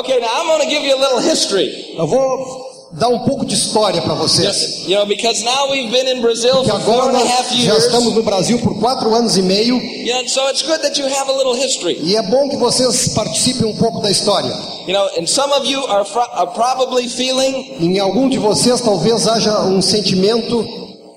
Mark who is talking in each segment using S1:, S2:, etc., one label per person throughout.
S1: Okay, now I'm going to give you a little history.
S2: Eu vou dar um pouco de história para vocês.
S1: You know, because now we've been in Brazil
S2: Que
S1: for four
S2: agora
S1: and a
S2: nós
S1: half
S2: já
S1: years.
S2: estamos no Brasil por quatro anos e meio
S1: You know, so it's good that you have a little history.
S2: e é bom que vocês participem um pouco da história.
S1: You know, and some of you are, fro- are probably feeling
S2: Em algum de vocês talvez haja um sentimento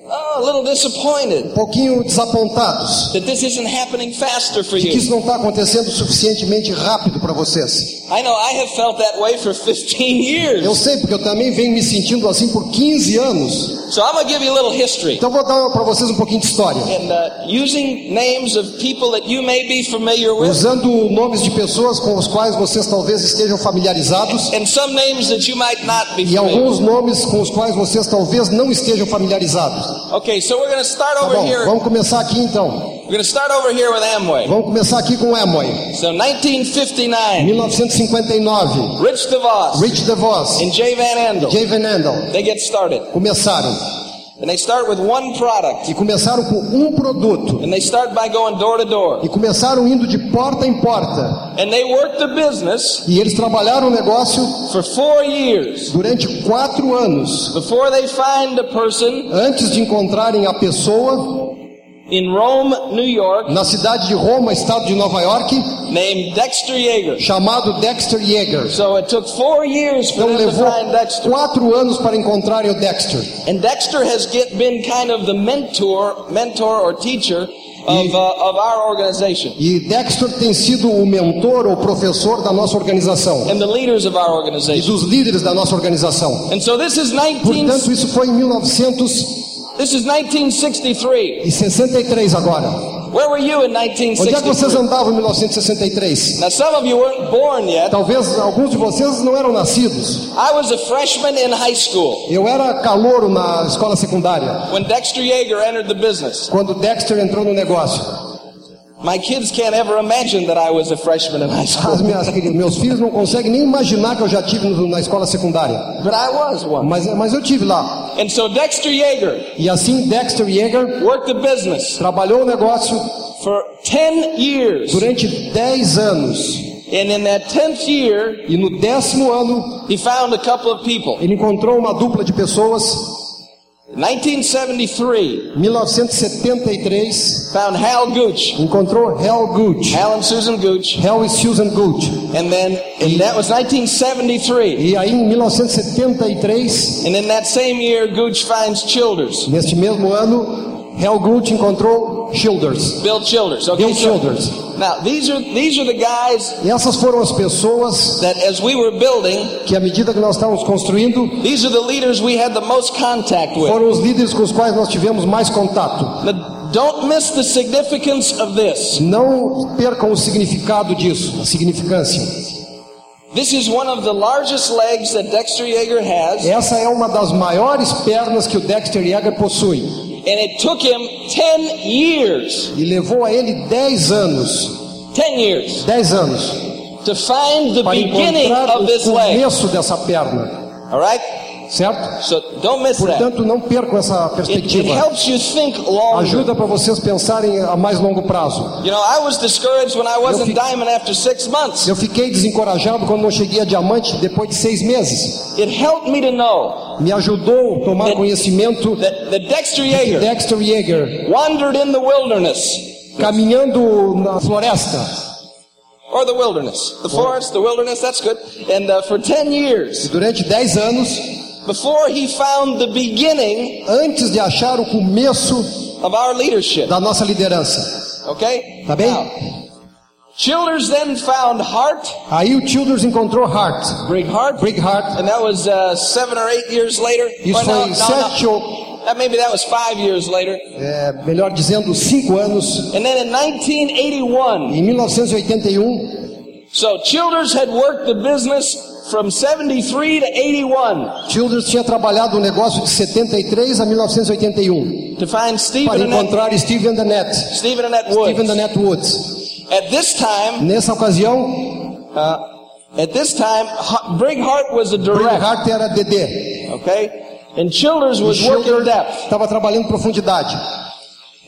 S1: oh,
S2: um pouquinho desapontados
S1: that this isn't happening faster for
S2: que
S1: you.
S2: isso não está acontecendo suficientemente rápido para vocês.
S1: I know I have felt that way for 15 years.
S2: Eu sei porque eu também venho me sentindo assim por 15 anos.
S1: So I'm going to give you a little history.
S2: Então vou dar para vocês um pouquinho de história.
S1: And uh, using names of people that you may be familiar with,
S2: Usando nomes de pessoas com os quais vocês talvez estejam familiarizados
S1: and some names that you might not be
S2: e alguns nomes com os quais vocês talvez não estejam familiarizados.
S1: Okay, so we're going to start
S2: Tá
S1: over
S2: bom,
S1: here.
S2: vamos começar aqui então.
S1: We're going to start over here with Amway.
S2: Vamos começar aqui com Amway.
S1: So 1959,
S2: 1959,
S1: Rich DeVos
S2: Rich DeVos,
S1: and Jay Van Andel,
S2: Jay Van Andel
S1: they get started.
S2: começaram
S1: And they start with one product.
S2: e começaram com um produto
S1: And they start by going door to door.
S2: e começaram indo de porta em porta
S1: And they work the business
S2: e eles trabalharam o negócio
S1: for four years
S2: durante quatro anos
S1: before they find a person
S2: antes de encontrarem a pessoa
S1: in Rome, New York,
S2: na cidade de Roma, estado de Nova York,
S1: named Dexter Yeager.
S2: chamado Dexter Yeager.
S1: So it took four years for
S2: Então levou quatro anos para encontrarem o Dexter.
S1: And Dexter has get, been kind of the mentor, mentor or teacher of, uh, of our organization
S2: E Dexter tem sido o mentor ou professor da nossa organização
S1: and the leaders of our
S2: e
S1: organization.
S2: dos líderes da nossa organização.
S1: And so this is 19,
S2: Portanto, isso foi em 1963
S1: this is 1963.
S2: agora.
S1: Where were you in
S2: Onde é que vocês
S1: 1963?
S2: andavam em 1963?
S1: Now some of you weren't born yet.
S2: Talvez alguns de vocês não eram nascidos.
S1: I was a freshman in high school
S2: Eu era calouro na escola secundária
S1: when Dexter Yeager entered the business.
S2: quando Dexter entrou no negócio.
S1: My kids can't ever imagine that I was a freshman in high school,
S2: As minhas, meus filhos não conseguem nem imaginar que eu já tive na escola secundária.
S1: but I was one.
S2: Mas, mas eu tive lá.
S1: And so Dexter Yeager
S2: E assim Dexter Yeager
S1: worked the business
S2: trabalhou o negócio
S1: for 10 years.
S2: durante 10 anos.
S1: And in that 10th year,
S2: E no décimo ano,
S1: he found a couple of people.
S2: ele encontrou uma dupla de pessoas.
S1: 1973,
S2: 1973,
S1: found Hal Gooch,
S2: encontrou Hal Gooch.
S1: Hal and Susan Gooch,
S2: Hal e Susan Gooch.
S1: and then and that was 1973.
S2: E aí em 1973,
S1: And in that same year, Gooch finds Childers,
S2: neste mesmo ano, Hal Gooch encontrou Childers.
S1: Bill Childers. Okay,
S2: Bill
S1: so-
S2: Childers.
S1: now these are these are the guys
S2: E essas foram as pessoas
S1: that, as we were building,
S2: que, à medida que nós estávamos construindo,
S1: these are the leaders we had the most contact with.
S2: foram os líderes com os quais nós tivemos mais contato.
S1: Now, don't miss the significance of this.
S2: Não percam o significado disso, a significância.
S1: This is one of the largest legs that Dexter Yeager has,
S2: Essa é uma das maiores pernas que o Dexter Yeager possui.
S1: And it took him 10 years,
S2: E levou a ele 10 anos,
S1: 10 years,
S2: 10 anos,
S1: to find the
S2: para
S1: beginning of
S2: o
S1: this leg.
S2: começo dessa perna.
S1: All right?
S2: Certo?
S1: So don't miss that.
S2: Portanto, não percam essa
S1: It, it
S2: perspectiva.
S1: helps you think longer.
S2: Ajuda para vocês pensarem a mais longo prazo.
S1: You know.
S2: Eu fiquei desencorajado quando não cheguei a diamante depois de seis meses.
S1: It helped me to know
S2: Me ajudou a tomar conhecimento
S1: that, that Dexter
S2: que
S1: Yeager
S2: Dexter Yeager,
S1: wandered in the wilderness,
S2: caminhando na floresta,
S1: or the wilderness, the forest, the wilderness. That's good. And uh, for ten years,
S2: durante 10 anos,
S1: before he found the beginning
S2: antes de achar o começo
S1: of our leadership.
S2: da nossa liderança.
S1: Okay?
S2: Tá bem?
S1: Now, Childers then found Hart,
S2: Aí o Childers encontrou Hart,
S1: Brig Hart,
S2: Brig Hart.
S1: and that was uh, seven or eight years later.
S2: Isso foi
S1: no,
S2: sete
S1: no.
S2: ou,
S1: That, maybe that was five years later.
S2: é, melhor dizendo, cinco anos.
S1: And then in 1981,
S2: Em 1981,
S1: so Childers had worked the business from 73 to 81
S2: Childers tinha trabalhado o negócio de 73 a 1981
S1: to find Stephen
S2: para encontrar Steve and Annette.
S1: Stephen and Annette
S2: Steve and
S1: Woods.
S2: Annette Woods.
S1: At this time,
S2: Nessa ocasião,
S1: uh, at this time, Ha- Brig Hart was a
S2: era DD.
S1: okay, and Childers was working depth.
S2: estava trabalhando profundidade.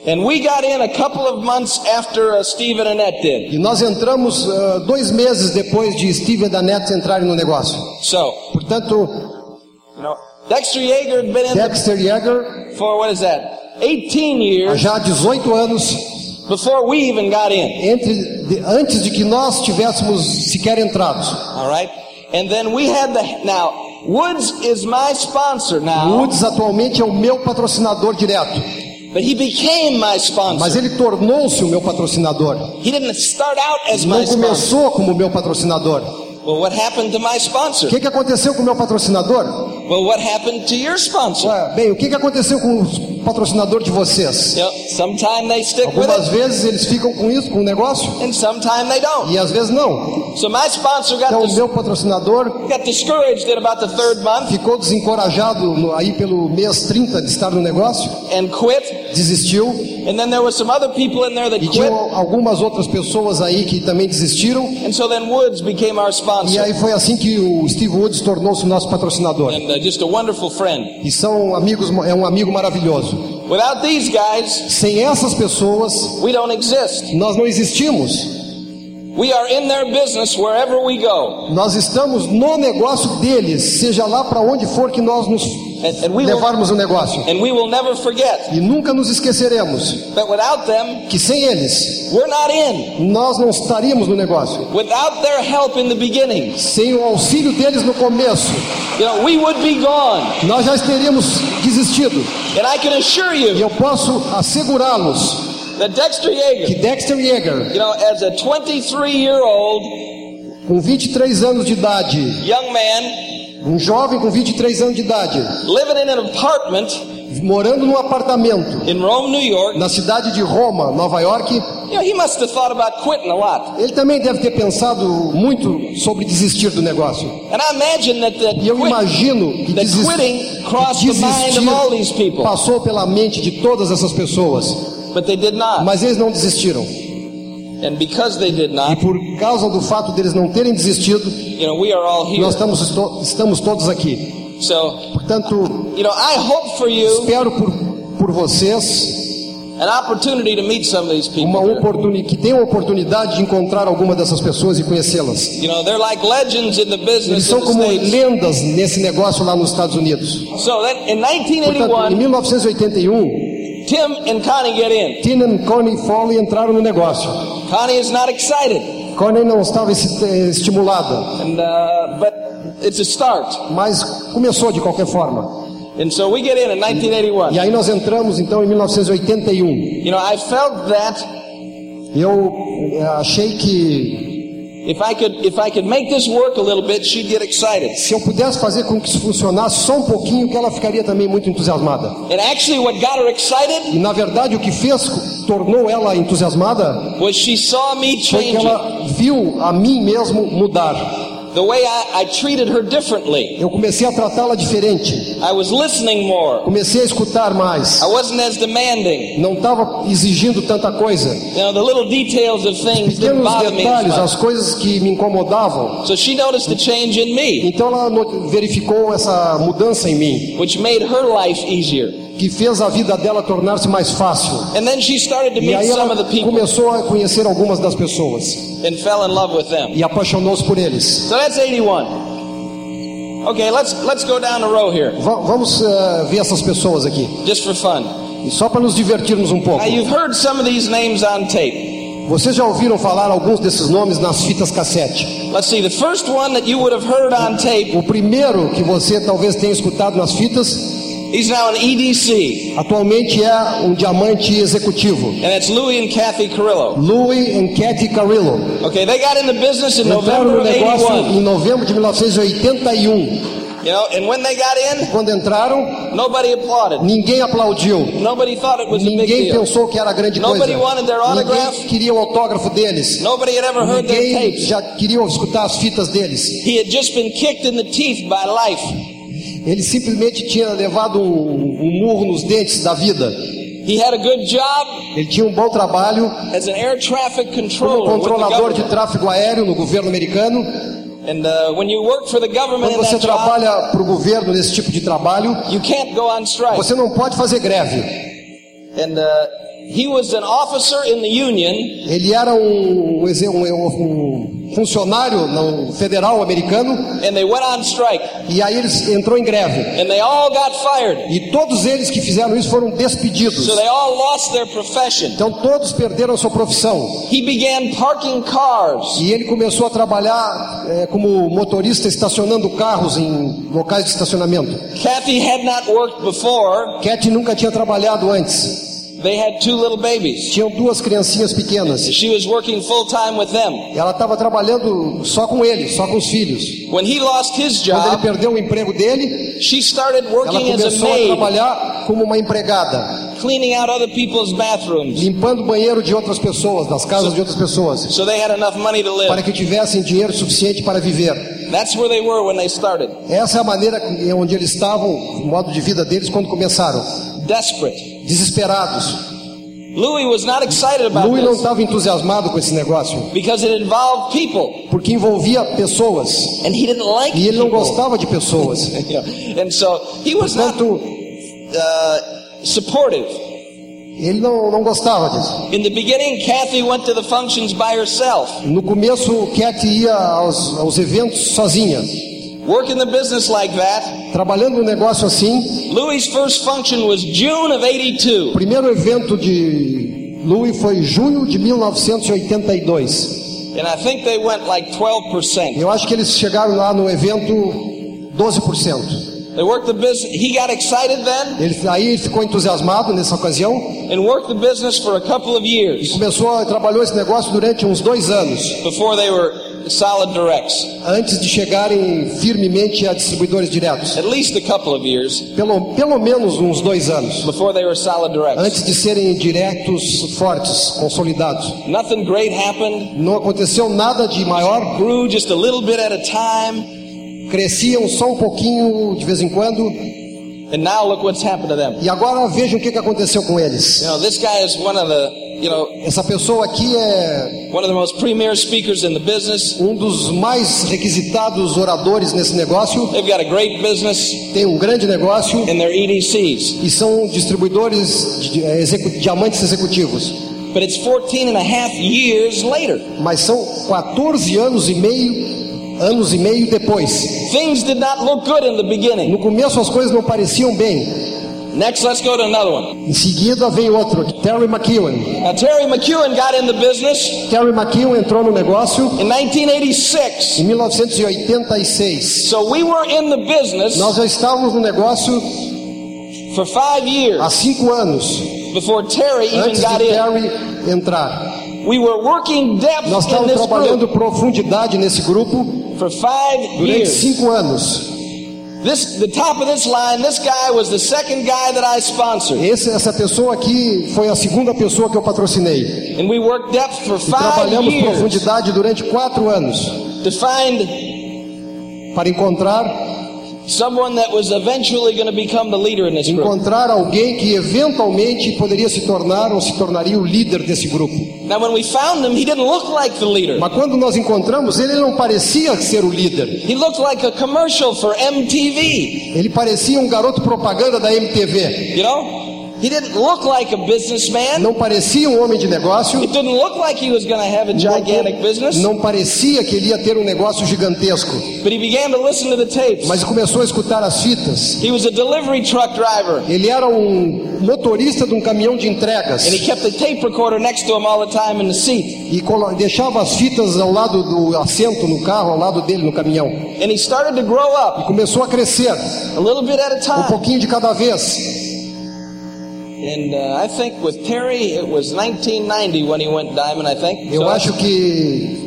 S1: And we got in a couple of months after uh, Steve and Annette did.
S2: E nós entramos ah, dois meses depois de Steve e Neta entrarem no negócio.
S1: So,
S2: Portanto,
S1: you know, Dexter Yeager had been in
S2: Dexter Yeager,
S1: for what is that? 18
S2: há
S1: years
S2: já 18 anos,
S1: before we even got in.
S2: entre, de- antes de que nós tivéssemos sequer entrado.
S1: All right? And then we had the now Woods is my sponsor now,
S2: Woods atualmente é o meu patrocinador direto,
S1: but he became my
S2: mas
S1: sponsor.
S2: ele tornou-se o meu patrocinador.
S1: He didn't start out as my
S2: Não
S1: sponsor.
S2: começou como meu patrocinador.
S1: Well, what happened to my sponsor?
S2: O que, que aconteceu com o meu patrocinador?
S1: Well, what happened to your sponsor?
S2: Ué, bem, o que, que aconteceu com o patrocinador de vocês?
S1: You know, sometime they stick with
S2: Algumas
S1: it,
S2: vezes eles ficam com isso, com o negócio,
S1: and sometime they don't.
S2: e às vezes não.
S1: So my sponsor got
S2: Então o meu patrocinador
S1: got discouraged about the third month
S2: ficou desencorajado no- aí pelo mês 30 de estar no negócio,
S1: and quit.
S2: Desistiu.
S1: And then there were some other people in there that
S2: E
S1: quit.
S2: tinham algumas outras pessoas aí que também desistiram.
S1: And so then Woods became our
S2: E
S1: sponsor
S2: aí foi assim que o Steve Woods tornou-se nosso patrocinador.
S1: and uh, just a wonderful friend.
S2: E são amigos, é um amigo maravilhoso.
S1: Without these guys,
S2: Sem essas pessoas,
S1: we don't exist.
S2: nós não existimos.
S1: We are in their business wherever we go.
S2: Nós estamos no negócio deles, seja lá para onde for que nós nos
S1: And, and we will,
S2: levarmos o negócio.
S1: and we will never forget
S2: E nunca nos esqueceremos
S1: them,
S2: que sem eles,
S1: we're not in.
S2: nós não estaríamos no negócio.
S1: Without their help in the beginning,
S2: Sem o auxílio deles no começo,
S1: you know, we would be gone.
S2: nós já teríamos desistido.
S1: And I can assure
S2: E
S1: you
S2: eu posso assegurá-los
S1: that Dexter
S2: que
S1: Yeager,
S2: Dexter Yeager,
S1: you know, as a 23 year old
S2: com 23 anos de idade,
S1: young man
S2: um jovem com 23 anos de idade,
S1: living in an apartment
S2: morando num apartamento
S1: in Rome, New York,
S2: na cidade de Roma, Nova York,
S1: you know, he must have thought about quitting a lot.
S2: ele também deve ter pensado muito sobre desistir do negócio.
S1: And I imagine that, that,
S2: E eu
S1: quit-
S2: imagino que
S1: that
S2: desis-
S1: quitting crossed the mind
S2: desistir
S1: of all these people,
S2: passou pela mente de todas essas pessoas,
S1: but they did not.
S2: mas eles não desistiram. E
S1: not,
S2: por causa do fato deles não terem desistido,
S1: you know, we are all here.
S2: nós estamos, estamos todos aqui.
S1: So,
S2: Portanto,
S1: you know, I hope for you
S2: espero por, por vocês
S1: an opportunity to meet some of these
S2: uma oportunidade, que tenham a oportunidade de encontrar alguma dessas pessoas e conhecê-las.
S1: You know, they're like legends in the
S2: Eles
S1: business
S2: são
S1: in the
S2: como lendas nesse negócio lá nos Estados Unidos.
S1: So that in
S2: Portanto, em
S1: 1981,
S2: 1981,
S1: Tim and Connie get in.
S2: Tina e Connie Foley entraram no negócio.
S1: Connie is not excited,
S2: Connie não estava esti- estimulada,
S1: and uh, but it's a start.
S2: mas começou de qualquer forma.
S1: And so we get in in
S2: E
S1: 1981.
S2: aí nós entramos então em 1981.
S1: You know, I felt that
S2: Eu eh, achei que
S1: if I could if I could make this work a little bit, she'd get excited.
S2: se eu pudesse fazer com que isso funcionasse só um pouquinho, que ela ficaria também muito entusiasmada.
S1: And actually, what got her excited
S2: E na verdade o que fez, tornou ela entusiasmada,
S1: was she saw me
S2: foi que ela viu a mim mesmo mudar.
S1: The way I, I treated her differently.
S2: Eu comecei a tratá-la diferente,
S1: I was listening more.
S2: comecei a escutar mais,
S1: I wasn't as demanding.
S2: não estava exigindo tanta coisa.
S1: You know, the little details of things that
S2: Pequenos detalhes, as coisas que me incomodavam.
S1: So she noticed the change in me,
S2: Então ela verificou essa mudança em mim,
S1: which made her life easier.
S2: Que fez a vida dela tornar-se mais fácil.
S1: And then she started to
S2: E aí
S1: some
S2: ela
S1: of the people
S2: começou a conhecer algumas das pessoas
S1: and fell in love with them.
S2: e apaixonou-se por eles.
S1: So that's 81. Okay, let's let's go down the row here,
S2: Va- vamos eh, ver essas pessoas aqui,
S1: just for fun.
S2: e só para nos divertirmos um pouco.
S1: Now you've heard some of these names on tape.
S2: Vocês já ouviram falar alguns desses nomes nas fitas cassete?
S1: Let's see. The first one that you would have heard on tape,
S2: O primeiro que você talvez tenha escutado nas fitas,
S1: he's now an EDC,
S2: atualmente é um diamante executivo.
S1: and it's Louis and Kathy Carrillo.
S2: Louis e Cathy Carrillo.
S1: Okay, they got in the business in
S2: Entraram
S1: November
S2: no
S1: of
S2: negócio
S1: 81.
S2: em novembro de 1981.
S1: You know, and when they got in,
S2: Quando entraram,
S1: nobody applauded.
S2: ninguém aplaudiu.
S1: Nobody thought it was a big
S2: Ninguém
S1: deal.
S2: pensou que era grande coisa.
S1: Nobody wanted their autograph.
S2: Ninguém queria o autógrafo deles.
S1: Nobody had ever heard their
S2: Ninguém
S1: tapes.
S2: já queria escutar as fitas deles.
S1: He had just been kicked in the teeth by life.
S2: Ele simplesmente tinha levado um, um murro nos dentes da vida.
S1: He had a good job
S2: Ele tinha um bom trabalho
S1: as an air traffic
S2: como
S1: controller the
S2: controlador de tráfego aéreo no governo americano.
S1: And uh, when you work for the government
S2: Quando você trabalha para o governo nesse tipo de trabalho,
S1: you can't go on strike.
S2: você não pode fazer greve.
S1: And uh, he was an officer in the union,
S2: Ele era um, um- um funcionário não, federal americano
S1: and they went on strike,
S2: e aí ele entrou em greve.
S1: and they all got fired.
S2: E todos eles que fizeram isso foram despedidos.
S1: So.
S2: Então todos perderam sua profissão.
S1: He began parking cars.
S2: E ele começou a trabalhar eh, como motorista estacionando carros em locais de estacionamento.
S1: Kathy had not worked before.
S2: Cat nunca tinha trabalhado antes.
S1: They had two little babies.
S2: Tinham duas criancinhas pequenas.
S1: She was working full time with them.
S2: Ela estava trabalhando só com ele, só com os filhos.
S1: When he lost his
S2: Quando ele
S1: job,
S2: perdeu o emprego dele,
S1: she started
S2: ela
S1: working as a
S2: começou a trabalhar como uma empregada,
S1: cleaning out other people's bathrooms
S2: limpando o banheiro de outras pessoas, das casas de outras pessoas,
S1: so they had enough money to
S2: para
S1: live.
S2: que tivessem dinheiro suficiente para viver.
S1: That's where they were when they started.
S2: Essa é a maneira onde eles estavam, o modo de vida deles quando começaram,
S1: Desperate.
S2: desesperados.
S1: Louis was not excited about
S2: Louis não estava entusiasmado com esse negócio,
S1: because it involved people,
S2: porque envolvia pessoas
S1: and he didn't like
S2: e ele não
S1: people.
S2: gostava de pessoas.
S1: And so he was not
S2: Portanto,
S1: uh, supportive.
S2: ele não, não gostava disso.
S1: In the beginning, Kathy went to the functions by herself.
S2: No começo, Cat ia aos, aos eventos sozinha,
S1: Working the business like that,
S2: trabalhando um negócio assim.
S1: Louis' first function was June of
S2: O
S1: 82.
S2: primeiro evento de Louis foi junho de 1982.
S1: And I think they went like 12%.
S2: Eu acho que eles chegaram lá no evento 12%.
S1: They worked the business. He got excited then
S2: Ele, aí ficou entusiasmado nessa ocasião
S1: and worked the business for a couple of years
S2: começou a trabalhou esse negócio durante uns dois anos
S1: before they were solid directs.
S2: antes de chegarem firmemente a distribuidores diretos.
S1: At least a couple of years
S2: Pelo, pelo menos uns dois anos
S1: before they were solid directs.
S2: antes de serem diretos fortes, consolidados.
S1: Nothing great happened.
S2: Não aconteceu nada de maior,
S1: Grew just a little bit at a time.
S2: cresciam só um pouquinho de vez em quando.
S1: And now look what's happened to them.
S2: E agora vejam o que aconteceu com eles.
S1: You know, this guy is one of the, you know,
S2: Essa pessoa aqui é
S1: one of the most premier speakers in the business.
S2: um dos mais requisitados oradores nesse negócio.
S1: They've got a great business
S2: Tem um grande negócio
S1: EDCs.
S2: e são distribuidores de eh, execu- diamantes executivos.
S1: But it's 14 and a half years later.
S2: Mas são 14 anos e meio, anos e meio depois.
S1: Things did not look good in the beginning.
S2: No começo as coisas não pareciam bem.
S1: Next, let's go to another one.
S2: Em seguida vem outro, Terry McEwen.
S1: Now, Terry McEwen got in the business
S2: Terry McEwen entrou no negócio
S1: in 1986.
S2: em 1986.
S1: So we were in the business
S2: Nós já estávamos no negócio
S1: for five years
S2: há cinco anos
S1: before Terry even
S2: antes de
S1: got in.
S2: Terry entrar.
S1: We were working depth
S2: Nós
S1: in
S2: estávamos
S1: this
S2: trabalhando
S1: group
S2: profundidade nesse grupo
S1: for five
S2: durante
S1: years.
S2: cinco anos.
S1: This, the top of this line, this guy was the second guy that I sponsored.
S2: Esse, essa pessoa aqui foi a segunda pessoa que eu patrocinei.
S1: And we worked depth for
S2: E
S1: five
S2: trabalhamos
S1: years
S2: profundidade durante quatro anos
S1: to find
S2: para encontrar
S1: someone that was eventually going to become the leader in this group.
S2: encontrar alguém que eventualmente poderia se tornar ou se tornaria o líder desse grupo.
S1: Now, when we found him, he didn't look like the leader.
S2: Mas quando nós encontramos ele, ele não parecia ser o líder.
S1: He looked like a commercial for MTV.
S2: Ele parecia um garoto propaganda da MTV.
S1: You know, like a businessman.
S2: Não parecia um homem de negócio.
S1: It didn't look like he was going to have a gigantic business.
S2: Não parecia que ele ia ter um negócio gigantesco.
S1: But he began to listen to the tapes.
S2: Mas começou a escutar as fitas.
S1: He was a delivery truck driver.
S2: Ele era um motorista de um caminhão de entregas.
S1: And he kept the tape recorder next to him all the time in the seat.
S2: E deixava as fitas ao lado do assento no carro, ao lado dele no caminhão.
S1: And he started to grow up
S2: Começou a crescer,
S1: a little bit at a
S2: um
S1: time.
S2: pouquinho de cada vez.
S1: And uh, I think with Terry, it was 1990 when he went diamond, I think.
S2: Eu
S1: So
S2: acho que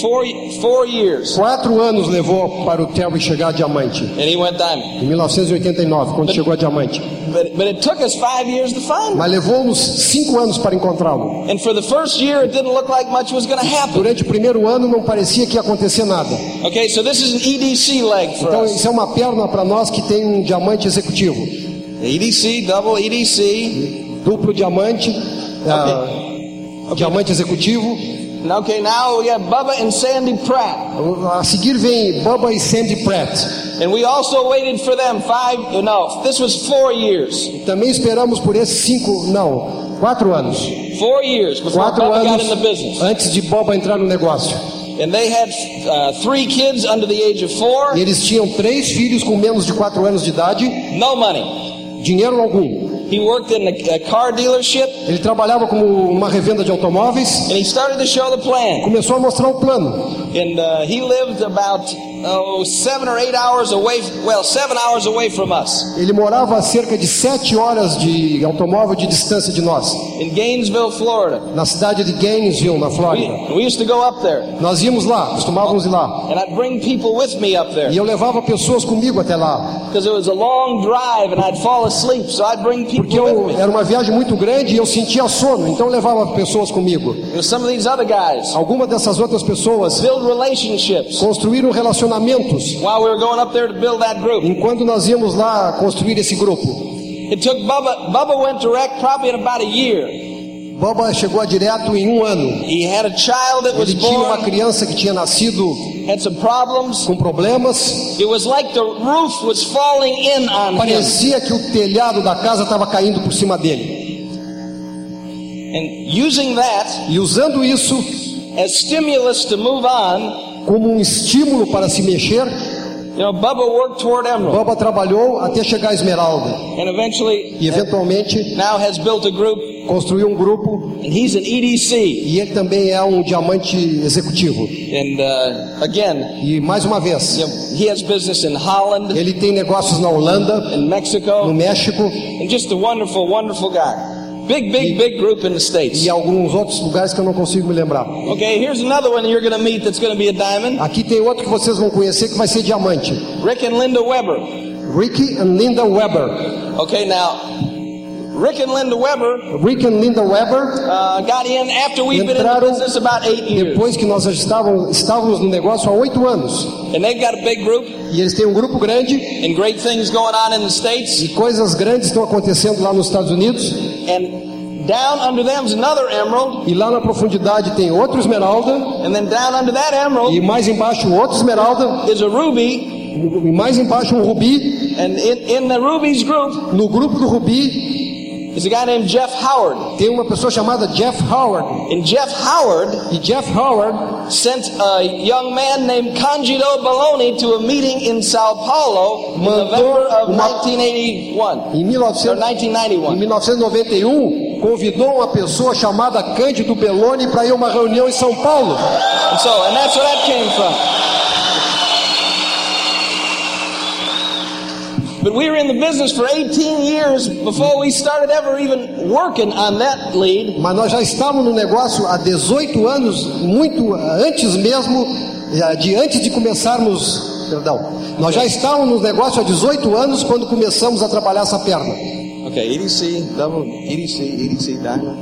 S1: four, four years
S2: quatro anos levou para o Terry chegar a diamante.
S1: and he went diamond.
S2: Em 1989, quando chegou a diamante.
S1: But, but it took us five years to find him.
S2: Mas levou-nos cinco anos para encontrá-lo.
S1: And for the first year, it didn't look like much was going to happen.
S2: Durante o primeiro ano não parecia que ia acontecer nada.
S1: Okay, so this is an EDC leg for
S2: Então
S1: us.
S2: isso é uma perna para nós que tem um diamante executivo.
S1: EDC, double EDC.
S2: Duplo diamante, ah, diamante executivo.
S1: Okay, now we have Bubba and Sandy Pratt.
S2: A seguir vem Bubba e Sandy Pratt.
S1: And we also waited for them five, no, this was four years.
S2: Também esperamos por esses cinco, não, Quatro anos.
S1: Four years before
S2: Quatro
S1: Bubba got in the
S2: anos
S1: business.
S2: antes de Boba entrar no negócio.
S1: And they had uh, three kids under the age of four,
S2: E eles tinham três filhos com menos de quatro anos de idade,
S1: no money.
S2: Dinheiro algum.
S1: He worked in a, a car dealership
S2: Ele trabalhava como uma revenda de automóveis,
S1: and he started to show the plan.
S2: começou a mostrar o plano.
S1: And uh, he lived about oh seven or eight hours away. Well, seven hours away from us
S2: Ele morava a cerca de sete horas de automóvel de distância de nós,
S1: in Gainesville, Florida.
S2: na cidade de Gainesville, na
S1: We,
S2: Flórida.
S1: we used to go up there,
S2: Nós íamos lá, costumávamos ir lá.
S1: and I'd bring people with me up there
S2: E eu levava pessoas comigo até lá,
S1: because it was a long drive, and I'd fall asleep. So I'd bring
S2: porque
S1: people
S2: eu,
S1: with me.
S2: era uma viagem muito grande e eu sentia sono, então eu levava pessoas comigo.
S1: You know, some of these other guys
S2: Algumas dessas outras pessoas
S1: build relationships
S2: construíram relacionamentos
S1: while we were going up there to build that group.
S2: enquanto nós íamos lá construir esse grupo.
S1: It took Bubba. Bubba went direct probably in about a year.
S2: Boba chegou a direto em um ano.
S1: He had a child that was
S2: Ele tinha uma criança que tinha nascido
S1: had some problems.
S2: com problemas.
S1: It was like the roof was falling in on him.
S2: Parecia que o telhado da casa estava caindo por cima dele.
S1: And using that
S2: E usando isso
S1: as stimulus to move on,
S2: como um estímulo para se mexer,
S1: you know, Bubba worked toward Emerald
S2: Boba trabalhou até chegar a Esmeralda.
S1: and eventually
S2: E eventualmente
S1: now has built a group
S2: construiu um grupo
S1: and he's an EDC.
S2: e ele também é um diamante executivo.
S1: And uh, again,
S2: E mais uma vez,
S1: you know, he has business in Holland,
S2: ele tem negócios na Holanda,
S1: in
S2: no
S1: Mexico,
S2: México
S1: and just a wonderful, wonderful guy. Big, big, big group in the States.
S2: e alguns outros lugares que eu não consigo me lembrar.
S1: Okay, here's another one you're going to meet that's going to be a diamond.
S2: Aqui tem outro que vocês vão conhecer que vai ser diamante.
S1: Rick and Linda Weber.
S2: Ricky and Linda Weber.
S1: Okay, now, Rick and Linda Weber
S2: Rick and Linda Weber,
S1: uh, got in after we've been in the business about eight years.
S2: depois que nós estávamos, estávamos no negócio há oito anos.
S1: And they've got a big group
S2: E eles têm um grupo grande
S1: and great things going on in the States.
S2: e coisas grandes estão acontecendo lá nos Estados Unidos.
S1: And down under them's another emerald.
S2: E lá na profundidade tem outro esmeralda.
S1: And then down under that emerald
S2: E mais embaixo outro esmeralda.
S1: is a ruby.
S2: E mais embaixo um rubi.
S1: And in, in the rubies group
S2: No grupo do rubi
S1: is a guy named Jeff Howard.
S2: tem uma pessoa chamada Jeff Howard.
S1: And Jeff Howard
S2: E Jeff Howard
S1: sent a young man named Candido Baloney to a meeting in Sao Paulo in November of
S2: uma-
S1: 1981
S2: em,
S1: or
S2: 1900, em
S1: 1991.
S2: 1991 um, convidou uma pessoa chamada Cândido Belloni para ir a uma reunião em São Paulo.
S1: And so, and that's where that came from. But we were in the business for 18 years before we started ever even working on that lead.
S2: Mas nós já estávamos no negócio há 18 anos, muito antes mesmo, eh, de antes de começarmos, perdão, nós já estávamos no negócio há 18 anos quando começamos a trabalhar essa perna.
S1: Okay, EDC, double, EDC, EDC, diamond,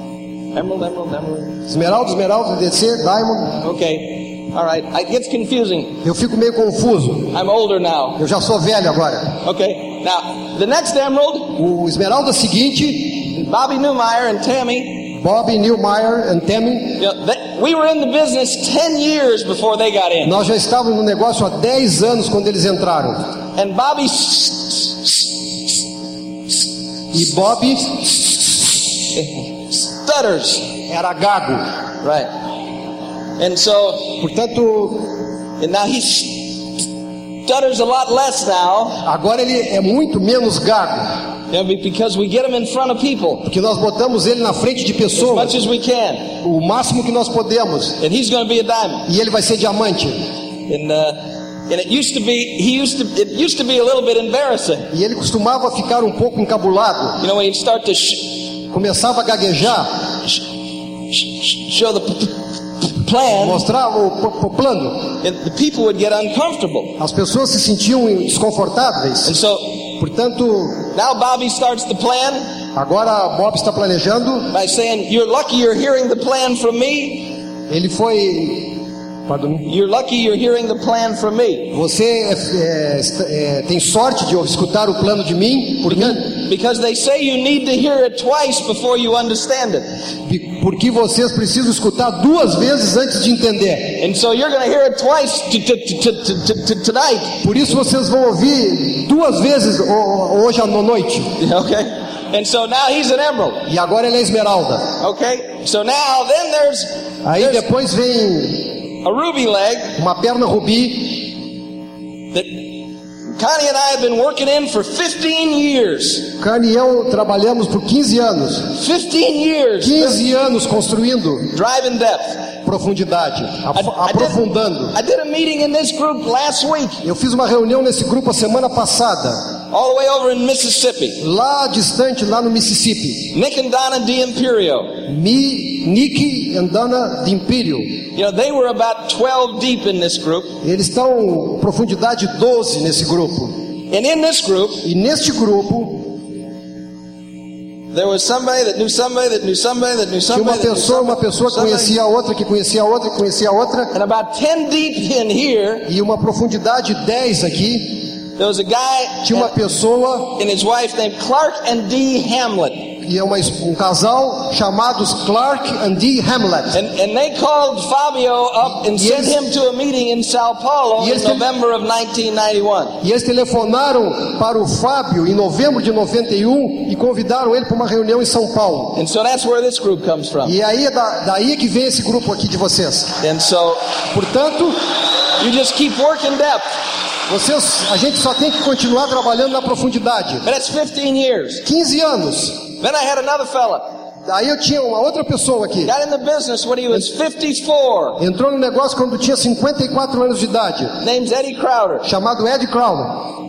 S1: emerald, emerald, emerald.
S2: Esmeralda, esmeralda, DC, diamond.
S1: Okay, all right. It gets confusing.
S2: Eu fico meio confuso.
S1: I'm older now.
S2: Eu já sou velho agora.
S1: Okay, now the next emerald,
S2: O esmeralda seguinte,
S1: Bobby Newmeyer and Tammy.
S2: Bobby Newmeyer and Tammy,
S1: You know, they, we were in the business 10 years before they got in.
S2: nós já estávamos no negócio há 10 anos quando eles entraram.
S1: And Bobby
S2: E Bob
S1: stutters.
S2: era gago.
S1: Right. And so,
S2: Portanto,
S1: and now he stutters a lot less now
S2: agora ele é muito menos gago.
S1: because we get him in front of people
S2: Porque nós botamos ele na frente de
S1: as
S2: pessoas
S1: much as we can.
S2: o máximo que nós podemos.
S1: And he's going to be a diamond.
S2: E ele vai ser diamante.
S1: And, uh, and it used to be, he used to, it used to be a little bit embarrassing.
S2: E ele costumava ficar um pouco encabulado.
S1: You know, when he'd start to
S2: Começava a gaguejar,
S1: sh- sh- show the plan,
S2: mostrar o, o plano.
S1: the people would get uncomfortable.
S2: As pessoas se sentiam desconfortáveis.
S1: And so
S2: Portanto,
S1: now Bobby starts the plan
S2: agora Bob está planejando.
S1: by saying, You're lucky you're hearing the plan from me.
S2: Ele foi. Pardon.
S1: You're lucky you're hearing the plan from me.
S2: Você é, é, é, tem sorte de escutar o plano de mim, por mim,
S1: Because they say you need to hear it twice before you understand it.
S2: Porque vocês precisam escutar duas vezes antes de entender.
S1: And so you're going to hear it twice tonight.
S2: Por isso vocês vão ouvir duas vezes ho- hoje à no- noite.
S1: Okay? And so now he's an emerald.
S2: E agora ele é esmeralda.
S1: Okay? So now then there's,
S2: Aí
S1: there's
S2: depois vem
S1: a ruby leg
S2: uma perna rubi
S1: that Connie and I have been working in for 15 years.
S2: Carne e eu trabalhamos por 15 anos.
S1: 15 years
S2: 15 anos construindo
S1: driving depth.
S2: profundidade,
S1: I,
S2: af-
S1: I did,
S2: aprofundando.
S1: I did a meeting in this group last week,
S2: Eu fiz uma reunião nesse grupo a semana passada,
S1: all the way over in Mississippi.
S2: lá distante, lá no Mississippi.
S1: Nick and Donna de Imperio.
S2: Mi, Nick e Dana de Império.
S1: You know, they were about 12 deep in this group.
S2: Eles estão profundidade 12 nesse grupo.
S1: And in this group,
S2: E neste grupo
S1: there was somebody that knew somebody that knew somebody that knew
S2: tinha
S1: somebody.
S2: uma
S1: that knew
S2: pessoa, uma pessoa que conhecia a outra, que conhecia a outra, que conhecia a outra.
S1: And about 10 deep in here,
S2: E uma profundidade 10 aqui.
S1: There was a guy
S2: Tinha uma pessoa
S1: and his wife named Clark and Dee Hamlet.
S2: E é uma, um casal chamados Clark and Dee Hamlet.
S1: And, and they called Fabio up and sent him to a meeting in Sao Paulo in November of 1991.
S2: E eles telefonaram para o Fábio em novembro de 91 e convidaram ele para uma reunião em São Paulo.
S1: And so that's where this group comes from.
S2: E aí é da, daí que vem esse grupo aqui de vocês.
S1: And so
S2: Portanto,
S1: you just keep working depth.
S2: vocês, a gente só tem que continuar trabalhando na profundidade.
S1: But that's 15 years.
S2: 15 anos.
S1: Then I had another fella.
S2: Daí eu tinha uma outra pessoa aqui.
S1: Got in the business when he was 54.
S2: Entrou no negócio quando tinha 54 anos de idade,
S1: Name's Eddie Crowder.
S2: chamado Ed Crowder.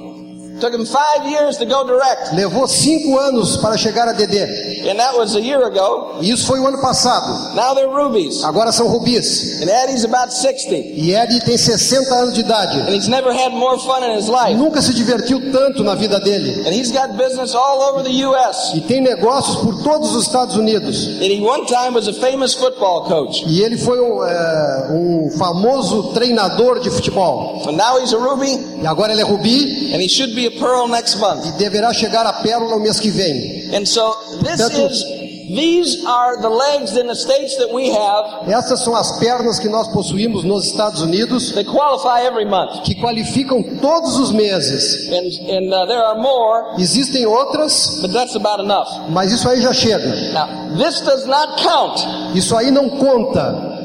S1: Took him five years to go direct.
S2: Levou cinco anos para chegar a DD.
S1: And that was a year ago.
S2: E isso foi o ano passado.
S1: Now they're rubies.
S2: Agora são rubis.
S1: And Eddie's about 60.
S2: E Ed tem 60 anos de idade.
S1: And he's never had more fun in his life.
S2: Nunca se divertiu tanto na vida dele.
S1: And he's got business all over the U.S.
S2: E tem negócios por todos os Estados Unidos.
S1: And he one time was a famous football coach.
S2: E ele foi um, é, um famoso treinador de futebol.
S1: And now he's a ruby.
S2: E agora ele é rubi
S1: And he should be a pearl next month.
S2: e deverá chegar a pérola o mês que vem.
S1: And so this is, these are the legs in the states that we have
S2: Essas são as pernas que nós possuímos nos Estados Unidos
S1: that qualify every month.
S2: que qualificam todos os meses.
S1: And, and uh, there are more,
S2: Existem outras,
S1: but that's about enough.
S2: mas isso aí já chega.
S1: Now, this does not count
S2: Isso aí não conta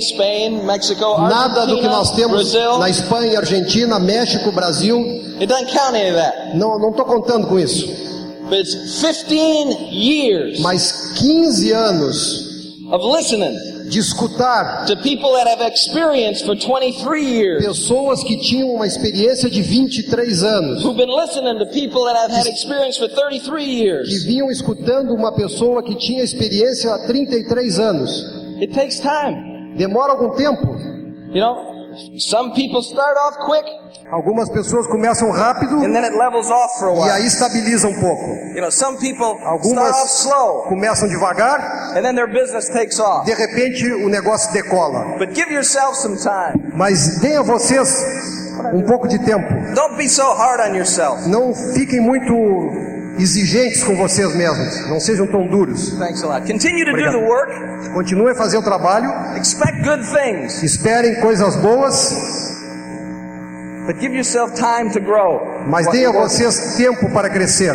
S1: Spain, Mexico,
S2: nada do que nós temos
S1: Brazil.
S2: na Espanha, Argentina, México, Brasil.
S1: It doesn't count any of that.
S2: Não, estou contando com isso.
S1: But it's 15 years
S2: Mas 15 anos
S1: of listening
S2: de escutar
S1: to people that have experienced for 23 years.
S2: pessoas que tinham uma experiência de 23 anos,
S1: Who've been listening to people that have had experience for 33
S2: que vinham escutando uma pessoa que tinha experiência há 33 anos.
S1: It takes time.
S2: Demora algum tempo.
S1: You know, some people start off quick
S2: Algumas pessoas começam rápido
S1: and then it levels off for a
S2: e
S1: while.
S2: aí estabiliza um pouco.
S1: You know, some people start
S2: Algumas
S1: off slow
S2: começam devagar,
S1: and then their business takes off.
S2: de repente o negócio decola.
S1: But give yourself some time.
S2: Mas deem a vocês um pouco de tempo.
S1: Don't be so hard on yourself.
S2: Não fiquem muito exigentes com vocês mesmos. Não sejam tão duros.
S1: Thanks a lot. Continue to do
S2: Obrigado.
S1: the work.
S2: Continuem a fazer o trabalho.
S1: Expect good things.
S2: Esperem coisas boas,
S1: But give yourself time to grow.
S2: mas deem a vocês tempo para crescer.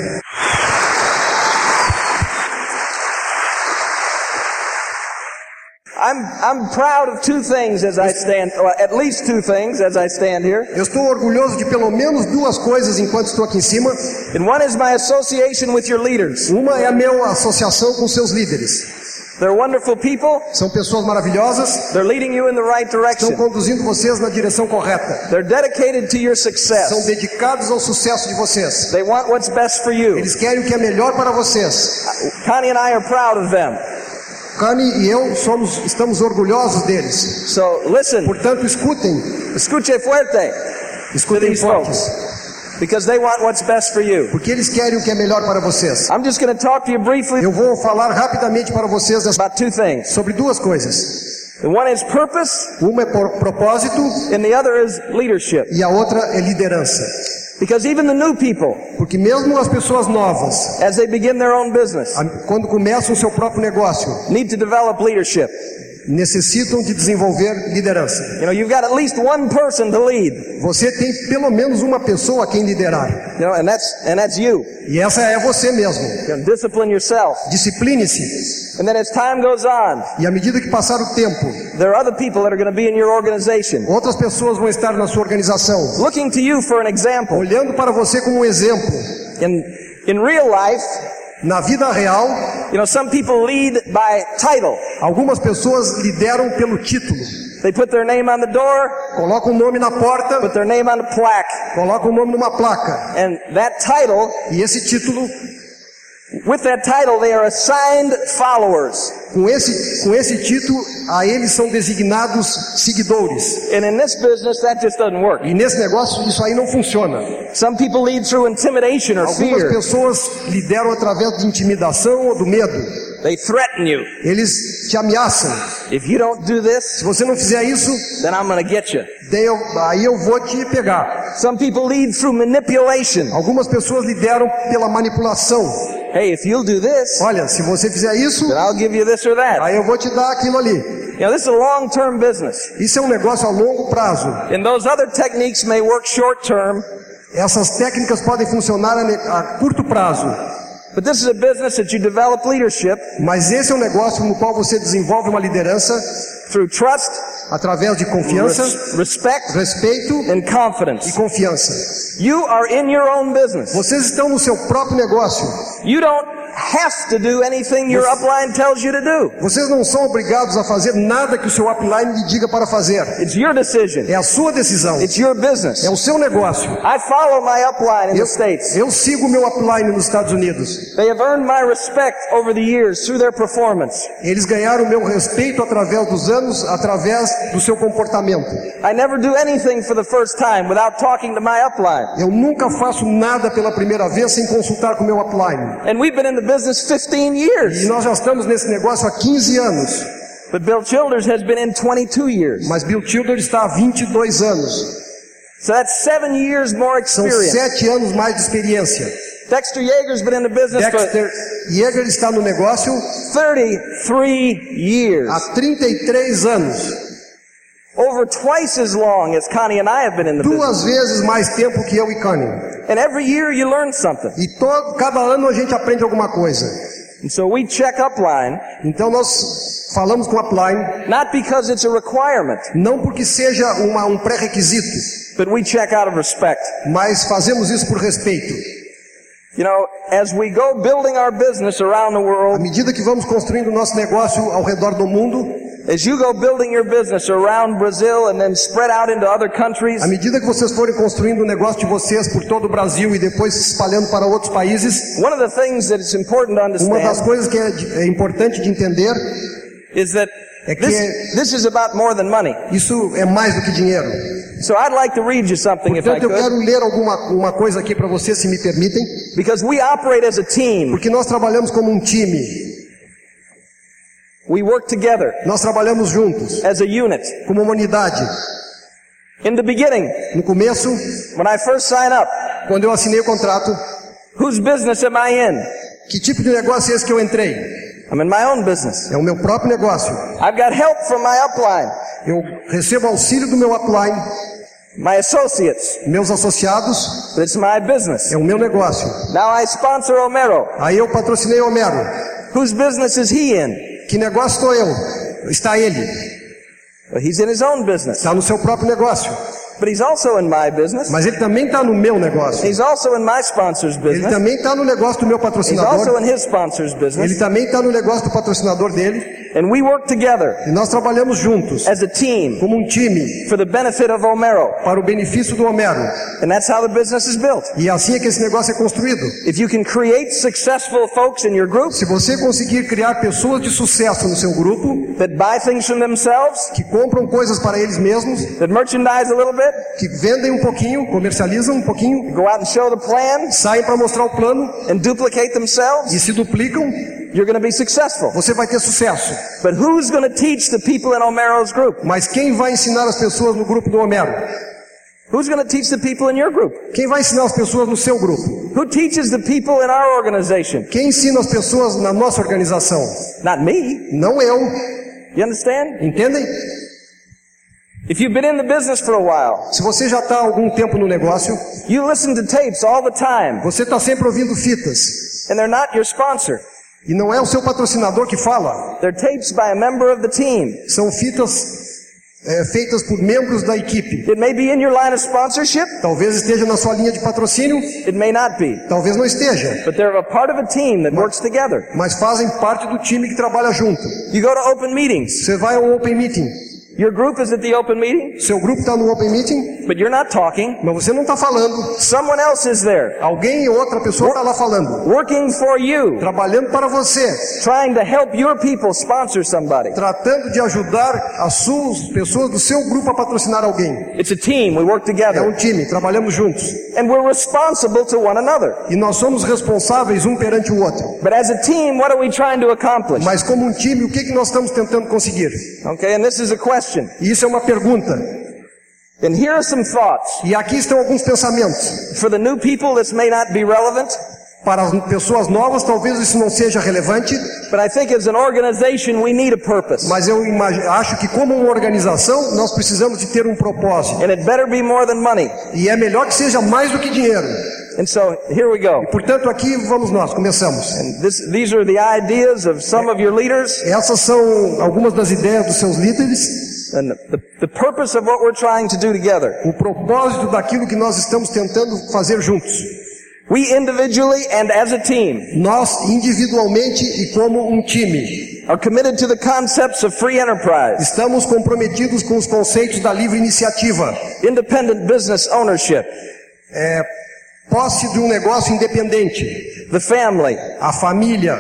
S1: I'm, I'm proud of two things as I stand, at least two things as I stand here.
S2: Eu estou orgulhoso de pelo menos duas coisas enquanto estou aqui em cima.
S1: And one is my association with your leaders.
S2: Uma é a minha associação com seus líderes.
S1: They're wonderful people.
S2: São pessoas maravilhosas,
S1: They're leading you in the right
S2: estão
S1: direction.
S2: conduzindo vocês na direção correta.
S1: They're dedicated to your
S2: São
S1: success.
S2: dedicados ao sucesso de vocês.
S1: They want what's best for you.
S2: Eles querem o que é melhor para vocês.
S1: Connie and I are proud of them.
S2: Cani e eu somos, estamos orgulhosos deles.
S1: So listen,
S2: Portanto, escutem,
S1: escuche fuerte,
S2: escutem fortes,
S1: because they want what's best for you.
S2: porque eles querem o que é melhor para vocês.
S1: I'm just going to talk to you briefly
S2: Eu vou falar rapidamente para vocês
S1: about two things.
S2: sobre duas coisas.
S1: The one is purpose,
S2: Uma é propósito
S1: and the other is leadership.
S2: e a outra é liderança.
S1: Because even the new people,
S2: Porque mesmo as pessoas novas,
S1: as they begin their own business,
S2: quando começam o seu próprio negócio,
S1: need to develop leadership.
S2: Necessitam de desenvolver liderança.
S1: You know, you've got at least one person to lead.
S2: Você tem pelo menos uma pessoa a quem liderar.
S1: You know, and that's and that's you.
S2: E essa é você mesmo.
S1: You know, discipline yourself.
S2: Discipline-se.
S1: And then as time goes on,
S2: E à medida que passar o tempo,
S1: there are other people that are going to be in your organization,
S2: outras pessoas vão estar na sua organização,
S1: looking to you for an example.
S2: olhando para você como um exemplo.
S1: In in real life,
S2: Na vida real,
S1: you know, some people lead by title.
S2: algumas pessoas lideram pelo título.
S1: They put their name on the door,
S2: Colocam o nome na porta,
S1: put their name on plaque,
S2: colocam o nome numa placa.
S1: and that title,
S2: E esse título,
S1: with that title, they are assigned followers.
S2: Com esse, com esse título, a eles são designados seguidores.
S1: And in this business, that just doesn't work.
S2: E nesse negócio, isso aí não funciona.
S1: Some people lead through intimidation or
S2: Algumas
S1: fear.
S2: pessoas lideram através de intimidação ou do medo.
S1: They threaten you.
S2: Eles te ameaçam.
S1: If you don't do this,
S2: Se você não fizer isso,
S1: then I'm going to get you.
S2: eu- aí eu vou te pegar.
S1: Some people lead through manipulation.
S2: Algumas pessoas lideram pela manipulação.
S1: Hey, if you'll do this,
S2: Olha, se você fizer isso,
S1: then I'll give you this or that.
S2: aí eu vou te dar aquilo ali.
S1: You know, this is a long-term business.
S2: Isso é um negócio a longo prazo.
S1: And those other techniques may work short-term,
S2: Essas técnicas podem funcionar a, a curto prazo,
S1: but this is a business that you develop leadership
S2: mas esse é um negócio no qual você desenvolve uma liderança
S1: through trust,
S2: através de confiança,
S1: res- respect,
S2: respeito
S1: and
S2: e confiança.
S1: You are in your own business.
S2: Vocês estão no seu próprio negócio.
S1: You don't have to do anything your upline tells you to do.
S2: Vocês não são obrigados a fazer nada que o seu upline lhe diga para fazer.
S1: It's your decision.
S2: É a sua decisão.
S1: It's your business.
S2: É o seu negócio.
S1: I follow my upline in
S2: Eu,
S1: the States.
S2: eu sigo o meu upline nos Estados Unidos.
S1: They have earned my respect over the years through their performance.
S2: Eles ganharam o meu respeito através dos anos, através do seu comportamento.
S1: I never do anything for the first time without talking to my upline.
S2: Eu nunca faço nada pela primeira vez sem consultar com meu upline.
S1: And we've been in the business 15
S2: E
S1: years.
S2: nós já estamos nesse negócio há 15 anos.
S1: But Bill Childers has been in 22 years.
S2: Mas Bill Childers está há 22 anos.
S1: So that's seven years more
S2: São
S1: experience.
S2: sete anos mais de experiência.
S1: Dexter Yeager's been in the business
S2: Dexter Yeager está no negócio
S1: for 33 years.
S2: há 33 anos.
S1: Over twice as long as Connie and I have been in the business.
S2: Duas vezes mais tempo que eu e Connie.
S1: And every year you learn something.
S2: E todo, cada ano a gente aprende alguma coisa.
S1: And so we check upline,
S2: Então nós falamos com upline,
S1: not because it's a requirement,
S2: não porque seja uma, um pré-requisito,
S1: but we check out of respect.
S2: mas fazemos isso por respeito.
S1: You know, as we go building our business around the
S2: À
S1: world,
S2: medida que vamos construindo nosso negócio ao redor do mundo,
S1: as you go building your business around Brazil and then spread out into other countries,
S2: à medida que vocês forem construindo o negócio de vocês por todo o Brasil e depois se espalhando para outros países,
S1: one of the things that it's important to
S2: uma das
S1: understand
S2: coisas que é, é importante de entender,
S1: is that
S2: É que-
S1: this, this is about more than money.
S2: isso é mais do que dinheiro.
S1: So I'd like to read you something if I
S2: Portanto, eu
S1: could,
S2: quero ler alguma uma coisa aqui para vocês, se me permitem,
S1: because we operate as a team.
S2: porque nós trabalhamos como um time,
S1: We work together
S2: nós trabalhamos juntos,
S1: as a unit.
S2: como uma unidade.
S1: In the beginning,
S2: No começo,
S1: when I first sign up,
S2: quando eu assinei o contrato,
S1: whose business am I in?
S2: que tipo de negócio é esse que eu entrei?
S1: I'm in my own business.
S2: É o meu próprio negócio.
S1: I've got help from my upline,
S2: Eu recebo auxílio do meu upline,
S1: my associates,
S2: meus associados,
S1: but it's my business.
S2: é o meu negócio.
S1: Now I sponsor Homero.
S2: Aí eu patrocinei o Homero.
S1: Whose business is he in?
S2: Que negócio estou eu? Está ele.
S1: Well, he's in his own business,
S2: Está no seu próprio negócio.
S1: But he's also in my business.
S2: Mas ele também está no meu negócio.
S1: He's also in my sponsor's
S2: Ele
S1: business.
S2: também está no negócio do meu
S1: He's also
S2: patrocinador.
S1: in his sponsor's
S2: Ele
S1: business.
S2: também está no negócio do patrocinador dele.
S1: And we work together
S2: E nós trabalhamos juntos,
S1: as a team
S2: como um time,
S1: for the benefit of Homero.
S2: para o benefício do Homero.
S1: And that's how the business is built.
S2: E assim é que esse negócio é construído.
S1: If you can create successful folks in your group
S2: Se você conseguir criar pessoas de sucesso no seu grupo,
S1: that buy things from themselves,
S2: que compram coisas para eles mesmos,
S1: that merchandise a little bit,
S2: que vendem um pouquinho, comercializam um pouquinho,
S1: go out and show the plan,
S2: saem para mostrar o plano
S1: and duplicate themselves,
S2: e se duplicam,
S1: you're going to be successful.
S2: você vai ter sucesso.
S1: But who's going to teach the people in Homero's group?
S2: Mas quem vai ensinar as pessoas no grupo do Homero?
S1: Who's going to teach the people in your group?
S2: Quem vai ensinar as pessoas no seu grupo?
S1: Who teaches the people in our organization?
S2: Quem ensina as pessoas na nossa organização?
S1: Not me.
S2: Não eu.
S1: You understand?
S2: Entendem?
S1: If you've been in the business for a while,
S2: Se você já está algum tempo no negócio,
S1: you listen to tapes all the time,
S2: você está sempre ouvindo fitas.
S1: and they're not your sponsor.
S2: E não é o seu patrocinador que fala.
S1: They're tapes by a member of the team.
S2: São fitas é, feitas por membros da equipe.
S1: It may be in your line of sponsorship,
S2: Talvez esteja na sua linha de patrocínio,
S1: it may not be.
S2: talvez não esteja.
S1: But they're a part of a team that works together.
S2: Mas fazem parte do time que trabalha junto.
S1: You go to open meetings.
S2: Você vai ao Open Meeting.
S1: Your group is at the open meeting,
S2: Seu grupo está no Open Meeting,
S1: but you're not talking.
S2: mas você não está falando.
S1: Someone else is there,
S2: Alguém ou outra pessoa está lá falando.
S1: working for you,
S2: Trabalhando para você.
S1: trying to help your people sponsor somebody.
S2: Tratando de ajudar as suas pessoas do seu grupo a patrocinar alguém.
S1: It's a team. We work
S2: É
S1: together.
S2: um time, trabalhamos juntos.
S1: And we're responsible to one another.
S2: E nós somos responsáveis um perante o outro.
S1: But as a team, what are we trying to accomplish?
S2: Mas como um time, o que, que nós estamos tentando conseguir?
S1: Okay, and this is a question.
S2: E isso é uma pergunta.
S1: And here are some thoughts.
S2: E aqui estão alguns pensamentos.
S1: For the new people, this may not be relevant,
S2: Para as pessoas novas, talvez isso não seja relevante,
S1: but I think as an organization, we need a purpose.
S2: mas eu acho que como uma organização, nós precisamos de ter um propósito.
S1: And it better be more than money.
S2: E é melhor que seja mais do que dinheiro.
S1: And so here we go.
S2: Portanto, aqui vamos nós, começamos.
S1: And this, these are the ideas of some of your leaders
S2: Essas são algumas das ideias dos seus líderes,
S1: and the, the purpose of what we're trying to do together.
S2: o propósito daquilo que nós estamos tentando fazer juntos.
S1: We individually and as a team
S2: Nós, individualmente e como um time,
S1: are committed to the concepts of free enterprise,
S2: estamos comprometidos com os conceitos da livre iniciativa,
S1: independent business ownership,
S2: é, posse de um negócio independente,
S1: the family,
S2: a família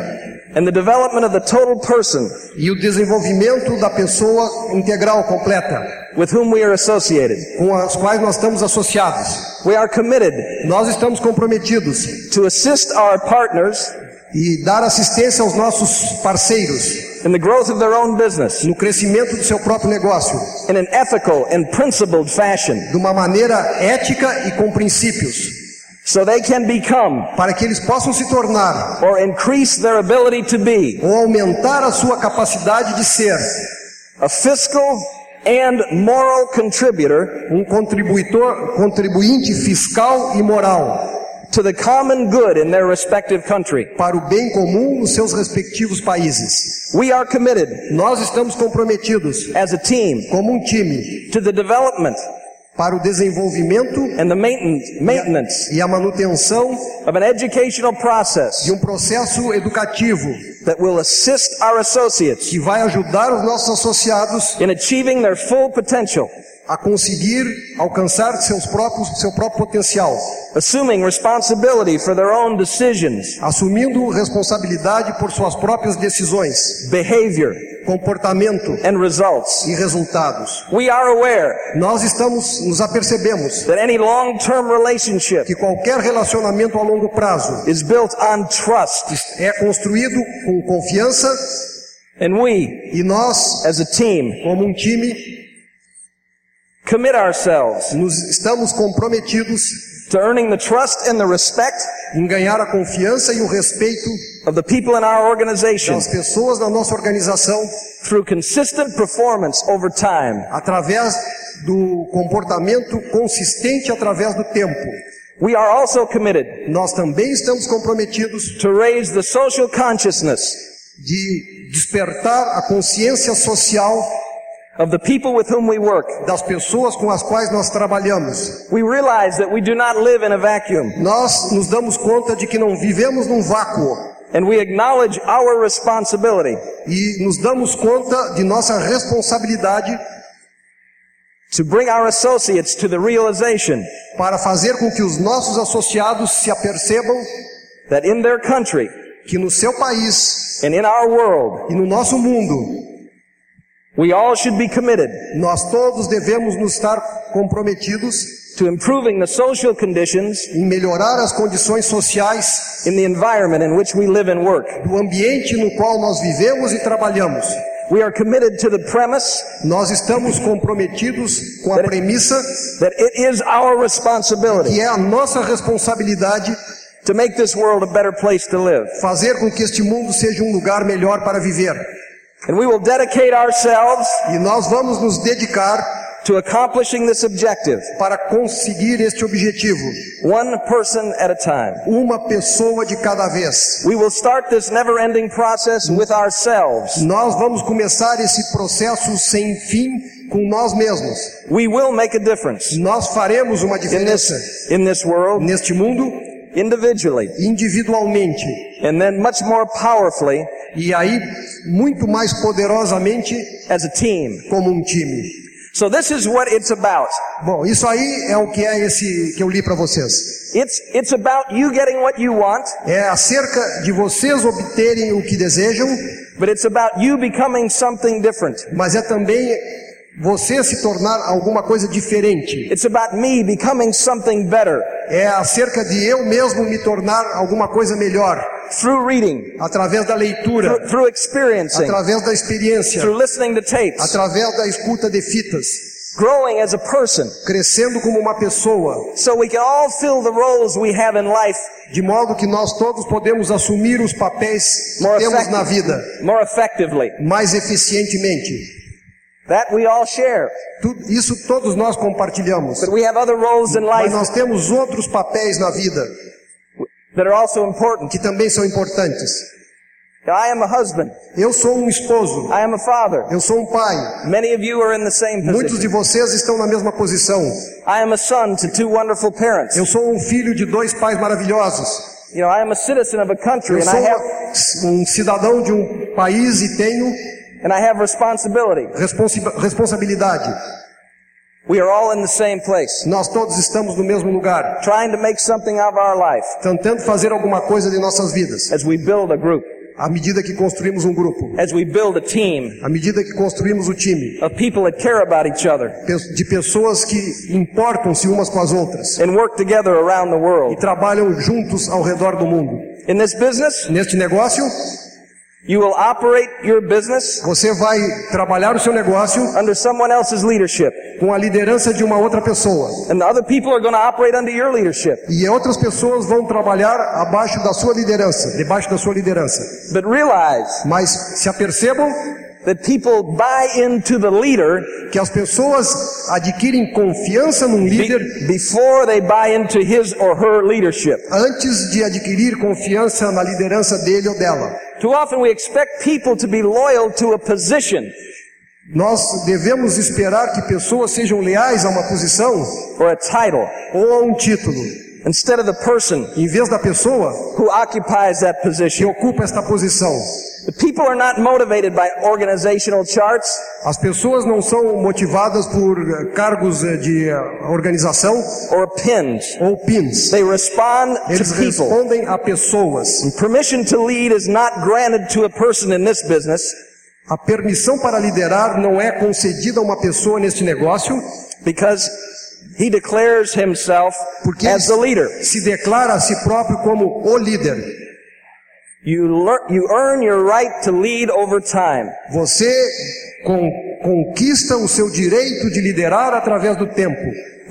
S1: and the development of the total person
S2: e o desenvolvimento da pessoa integral, completa,
S1: with whom we are associated.
S2: com as quais nós estamos associados.
S1: We are committed
S2: Nós estamos comprometidos
S1: to assist our partners
S2: e dar assistência aos nossos parceiros
S1: in the growth of their own business
S2: no crescimento do seu próprio negócio,
S1: in an ethical and principled fashion
S2: de uma maneira ética e com princípios,
S1: so they can become
S2: para que eles possam se tornar
S1: or increase their ability to be
S2: ou aumentar a sua capacidade de ser
S1: a fiscal and moral contributor
S2: um contribuidor, contribuinte fiscal e moral
S1: to the common good in their respective country.
S2: para o bem comum nos seus respectivos países.
S1: We are committed
S2: Nós estamos comprometidos
S1: as a team
S2: como um time
S1: to the development
S2: para o desenvolvimento
S1: and the maintenance,
S2: e a manutenção
S1: of an educational process
S2: de um processo educativo
S1: that will assist our associates
S2: que vai ajudar os nossos associados
S1: in achieving their full potential,
S2: a conseguir alcançar seus próprios, seu próprio potencial,
S1: assuming responsibility for their own decisions,
S2: assumindo responsabilidade por suas próprias decisões,
S1: behavior,
S2: comportamento
S1: and results.
S2: e resultados.
S1: We are aware
S2: Nós estamos, nos apercebemos
S1: that any long-term relationship
S2: que qualquer relacionamento a longo prazo
S1: is built on trust,
S2: é construído com confiança
S1: and we,
S2: e nós,
S1: as a team,
S2: como um time,
S1: commit ourselves
S2: nos estamos comprometidos
S1: to earning the trust and the respect
S2: em ganhar a confiança e o respeito
S1: of the people in our organization
S2: das pessoas da nossa organização
S1: through consistent performance over time.
S2: através do comportamento consistente através do tempo.
S1: We are also committed
S2: Nós também estamos comprometidos
S1: to raise the social consciousness
S2: de despertar a consciência social
S1: of the people with whom we work.
S2: das pessoas com as quais nós trabalhamos.
S1: We realize that we do not live in a vacuum
S2: Nós nos damos conta de que não vivemos num vácuo
S1: and we acknowledge our responsibility.
S2: E nos damos conta de nossa responsabilidade
S1: to bring our associates to the realization
S2: para fazer com que os nossos associados se apercebam
S1: that in their country
S2: que no seu país
S1: and in our world,
S2: e no nosso mundo
S1: we all should be committed
S2: nós todos devemos nos estar comprometidos
S1: to improving the social conditions
S2: em melhorar as condições sociais
S1: in the environment in which we live and work.
S2: do ambiente no qual nós vivemos e trabalhamos.
S1: We are committed to the premise
S2: Nós estamos comprometidos com a premissa
S1: that it is our responsibility
S2: que é a nossa responsabilidade
S1: to make this world a better place to live.
S2: fazer com que este mundo seja um lugar melhor para viver.
S1: And we will dedicate ourselves
S2: E nós vamos nos dedicar
S1: to accomplishing this objective,
S2: para conseguir este objetivo,
S1: one person at a time.
S2: uma pessoa de cada vez.
S1: We will start this never-ending process with ourselves.
S2: Nós vamos começar esse processo sem fim com nós mesmos.
S1: We will make a difference
S2: Nós faremos uma
S1: in
S2: diferença
S1: this, in this world
S2: neste mundo
S1: individually
S2: individualmente
S1: and then much more powerfully
S2: e aí muito mais poderosamente
S1: as a team.
S2: como um time.
S1: So this is what it's about.
S2: Bom, isso aí é o que é esse que eu li para vocês.
S1: It's, it's about you getting what you want,
S2: É acerca de vocês obterem o que desejam,
S1: but it's about you becoming something different.
S2: mas é também você se tornar alguma coisa diferente.
S1: It's about me becoming something better.
S2: É acerca de eu mesmo me tornar alguma coisa melhor.
S1: Through reading,
S2: através da leitura,
S1: through, through experiencing,
S2: através da experiência,
S1: through listening to tapes,
S2: através da escuta de fitas,
S1: growing as a person,
S2: crescendo como uma pessoa,
S1: so we can all fill the roles we have in life.
S2: De modo que nós todos podemos assumir os papéis que temos na vida.
S1: More effectively.
S2: mais eficientemente.
S1: That we all share.
S2: Isso todos nós compartilhamos.
S1: But we have other roles in
S2: Mas
S1: life
S2: nós temos outros papéis na vida
S1: that are also important.
S2: que também são importantes.
S1: I am a husband.
S2: Eu sou um esposo,
S1: I am a father.
S2: eu sou um pai.
S1: Many of you are in the same
S2: Muitos de
S1: position.
S2: vocês estão na mesma posição.
S1: I am a son to two wonderful parents.
S2: Eu sou um filho de dois pais maravilhosos.
S1: You know, I am a citizen of a country
S2: Eu
S1: and
S2: sou
S1: I have,
S2: um cidadão de um país e tenho
S1: and I have responsibility.
S2: responsi- responsabilidade.
S1: We are all in the same place,
S2: Nós todos estamos no mesmo lugar,
S1: trying to make something of our life.
S2: Tentando fazer alguma coisa de nossas vidas,
S1: as we build a group,
S2: à medida que construímos um grupo,
S1: as we build a team.
S2: À medida que construímos o time,
S1: of people that care about each other.
S2: Pe- de pessoas que importam-se umas com as outras.
S1: And work together around the
S2: e trabalham juntos ao redor do mundo.
S1: In this business,
S2: Neste negócio,
S1: you will operate your business
S2: você vai trabalhar o seu negócio
S1: under someone else's leadership,
S2: com a liderança de uma outra pessoa.
S1: and the other people are going to operate under your leadership.
S2: E outras pessoas vão trabalhar abaixo da sua liderança, debaixo da sua liderança.
S1: But realize
S2: Mas se apercebam
S1: that people buy into the leader
S2: que as pessoas adquirem confiança num líder
S1: before they buy into his or her leadership.
S2: antes de adquirir confiança na liderança dele ou dela.
S1: Too often we expect people to be loyal to a position.
S2: Nós devemos esperar que pessoas sejam leais a uma posição
S1: or a title.
S2: ou a um título,
S1: instead of the person
S2: em vez da pessoa
S1: who occupies that
S2: que
S1: position.
S2: ocupa esta posição.
S1: The people are not motivated by organizational charts
S2: As pessoas não são motivadas por eh, cargos eh, de eh, organização
S1: or pins.
S2: ou pins.
S1: They respond
S2: Eles
S1: to people.
S2: respondem a pessoas.
S1: Permission to lead is not granted to a person in this business
S2: A permissão para liderar não é concedida a uma pessoa neste negócio,
S1: because he declares himself
S2: porque
S1: as the leader.
S2: se declara a si próprio como o líder.
S1: You, lear, you earn your right to lead over time.
S2: Você con- conquista o seu direito de liderar através do tempo.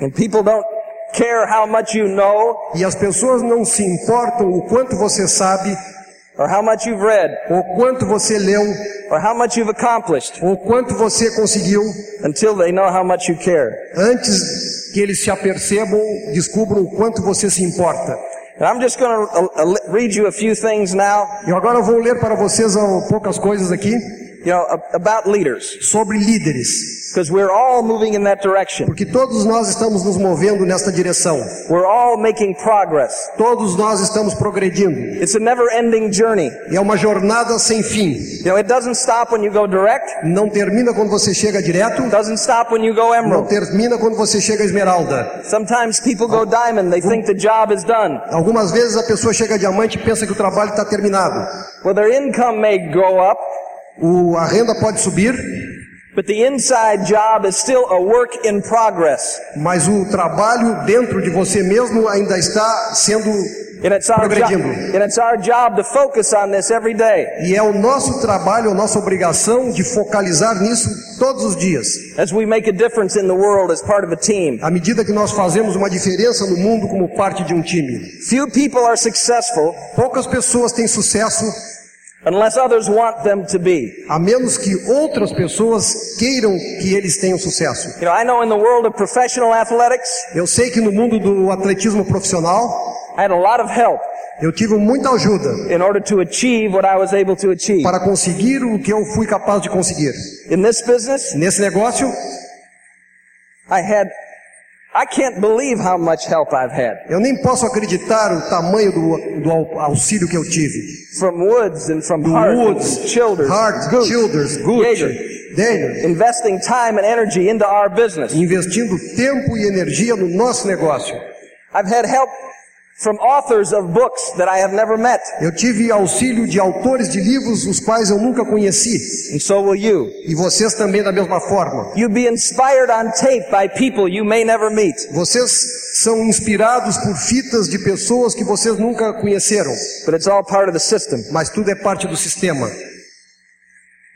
S1: And people don't care how much you know
S2: E as pessoas não se importam o quanto você sabe,
S1: or how much you've read
S2: ou quanto você leu,
S1: or how much you've accomplished
S2: ou quanto você conseguiu,
S1: until they know how much you care.
S2: antes que eles se apercebam, descubram o quanto você se importa.
S1: And I'm just going to uh, uh, read you a few things now,
S2: Eu agora vou ler para vocês ah, poucas coisas aqui
S1: you know, about leaders,
S2: sobre líderes,
S1: because we're all moving in that direction.
S2: porque todos nós estamos nos movendo nesta direção.
S1: We're all making progress.
S2: Todos nós estamos progredindo.
S1: It's a never-ending journey.
S2: É uma jornada sem fim.
S1: You know, it doesn't stop when you go direct.
S2: Não termina quando você chega direto,
S1: It doesn't stop when you go
S2: não
S1: emerald.
S2: termina quando você chega esmeralda.
S1: Sometimes people go diamond. They think the job is done.
S2: Algumas vezes a pessoa chega a diamante e pensa que o trabalho está terminado.
S1: Well, their income may go up,
S2: O, a renda pode subir,
S1: but the inside job is still a work in progress.
S2: mas o trabalho dentro de você mesmo ainda está sendo
S1: And it's our job,
S2: Progredindo.
S1: and it's our job to focus on this every day
S2: e é o nosso trabalho, a nossa obrigação de focalizar nisso todos os dias.
S1: as we make a difference in the world as part of a team.
S2: À medida que nós fazemos uma diferença no mundo como parte de um time.
S1: Few people are successful
S2: Poucas pessoas têm sucesso
S1: unless others want them to be.
S2: a menos que outras pessoas queiram que eles tenham sucesso.
S1: You know, I know in the world of professional athletics,
S2: Eu sei que no mundo do atletismo profissional,
S1: I had a lot of help
S2: eu tive muita ajuda
S1: in order to achieve what I was able to achieve.
S2: para conseguir o que eu fui capaz de conseguir.
S1: In this business,
S2: Nesse negócio,
S1: I had, I can't believe how much help I've had.
S2: eu nem posso acreditar o tamanho do, do au- auxílio que eu tive.
S1: From Woods and from
S2: Do
S1: Hart,
S2: Woods,
S1: Childers,
S2: Hart,
S1: Gooch,
S2: Childers,
S1: Yeager,
S2: Daniel,
S1: investing time and energy into our business.
S2: investindo tempo e energia no nosso negócio.
S1: I've had help from authors of books that I have never met,
S2: Eu tive auxílio de autores de livros os quais eu nunca conheci.
S1: and so will you.
S2: E vocês também da mesma forma.
S1: You be inspired on tape by people you may never meet.
S2: Vocês são inspirados por fitas de pessoas que vocês nunca conheceram,
S1: But it's all part of the system.
S2: mas tudo é parte do sistema.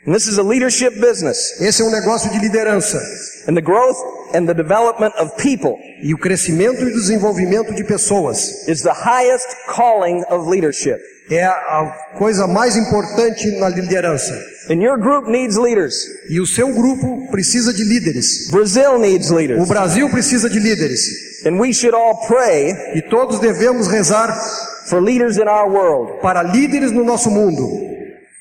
S1: And this is a leadership business.
S2: Esse é um negócio de liderança.
S1: And the growth and the development of people
S2: E o crescimento e o desenvolvimento de pessoas
S1: is the highest calling of leadership.
S2: é a coisa mais importante na liderança.
S1: And your group needs leaders.
S2: E o seu grupo precisa de líderes.
S1: Brazil needs
S2: O
S1: leaders.
S2: Brasil precisa de líderes.
S1: And we should all pray
S2: E todos devemos rezar
S1: for leaders in our world
S2: para líderes no nosso mundo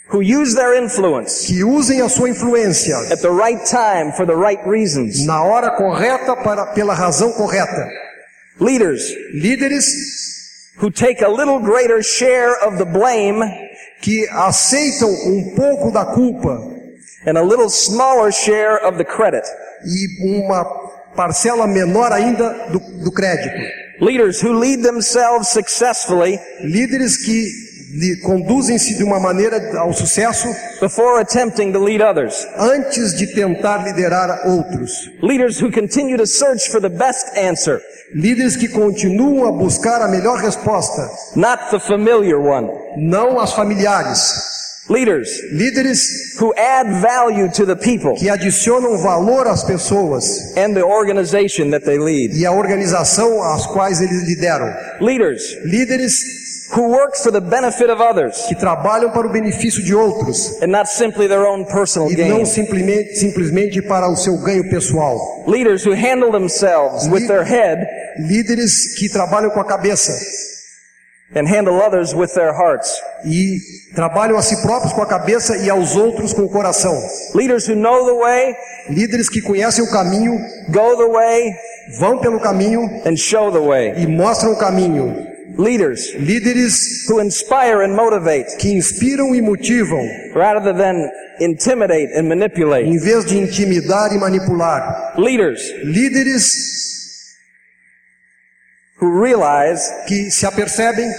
S1: who use their influence
S2: que usem a sua influência
S1: at the right time for the right reasons.
S2: na hora correta para pela razão correta.
S1: Leaders
S2: Líderes
S1: who take a little greater share of the blame
S2: que aceitam um pouco da culpa
S1: and a little smaller share of the credit.
S2: e uma parcela menor ainda do, do crédito.
S1: Leaders who lead themselves successfully
S2: Líderes que conduzem-se de uma maneira ao sucesso
S1: before attempting to lead others.
S2: antes de tentar liderar outros.
S1: Leaders who continue to search for the best answer,
S2: Líderes que continuam a buscar a melhor resposta,
S1: not the familiar one.
S2: não as familiares.
S1: Leaders
S2: Líderes
S1: who add value to the people
S2: que adicionam valor às pessoas
S1: and the organization that they lead.
S2: e à organização às quais eles lideram.
S1: Leaders
S2: Líderes
S1: who work for the benefit of others
S2: que trabalham para o benefício de outros
S1: and not simply their own personal
S2: e não
S1: gain.
S2: simplesmente, simplesmente para o seu ganho pessoal.
S1: Leaders who handle themselves with their head
S2: Líderes que trabalham com a cabeça
S1: and handle others with their hearts.
S2: e trabalham a si próprios com a cabeça e aos outros com o coração.
S1: Leaders who know the way,
S2: Líderes que conhecem o caminho,
S1: go the way,
S2: vão pelo caminho
S1: and show the way.
S2: e mostram o caminho.
S1: Leaders
S2: Líderes
S1: who inspire and motivate
S2: que inspiram e motivam,
S1: rather than intimidate and manipulate.
S2: em vez de intimidar e manipular.
S1: Leaders
S2: Líderes
S1: who realize
S2: que se apercebem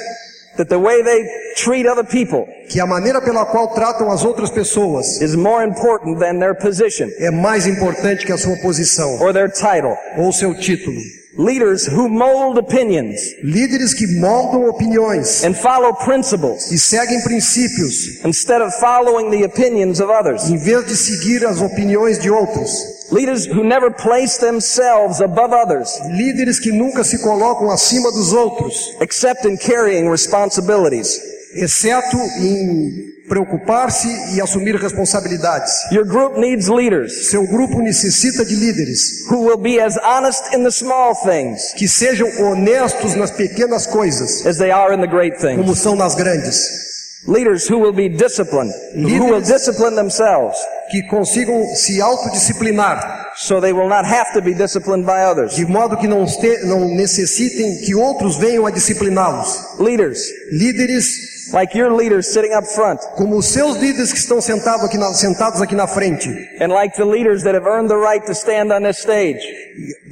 S1: that the way they treat other people
S2: que a maneira pela qual tratam as outras pessoas
S1: is more important than their position
S2: é mais importante que a sua posição
S1: or their title.
S2: ou seu título.
S1: Leaders who mold opinions
S2: Líderes que moldam opiniões
S1: and follow principles
S2: e seguem princípios,
S1: instead of following the opinions of others.
S2: em vez de seguir as opiniões de outros.
S1: Leaders who never place themselves above others
S2: Líderes que nunca se colocam acima dos outros,
S1: except in carrying responsibilities.
S2: exceto em preocupar-se e assumir responsabilidades.
S1: Your group needs leaders
S2: Seu grupo necessita de líderes
S1: who will be as honest in the small things
S2: que sejam honestos nas pequenas coisas,
S1: as they are in the great
S2: como
S1: things.
S2: são nas grandes,
S1: Leaders who will be disciplined, who will discipline themselves
S2: que consigam se autodisciplinar,
S1: so they will not have to be disciplined by others.
S2: de modo que não, não necessitem que outros venham a discipliná-los.
S1: Leaders
S2: Líderes
S1: like your leaders sitting up front
S2: como os seus líderes que estão sentados aqui na, sentados aqui na frente,
S1: and like the leaders that have earned the right to stand on this stage.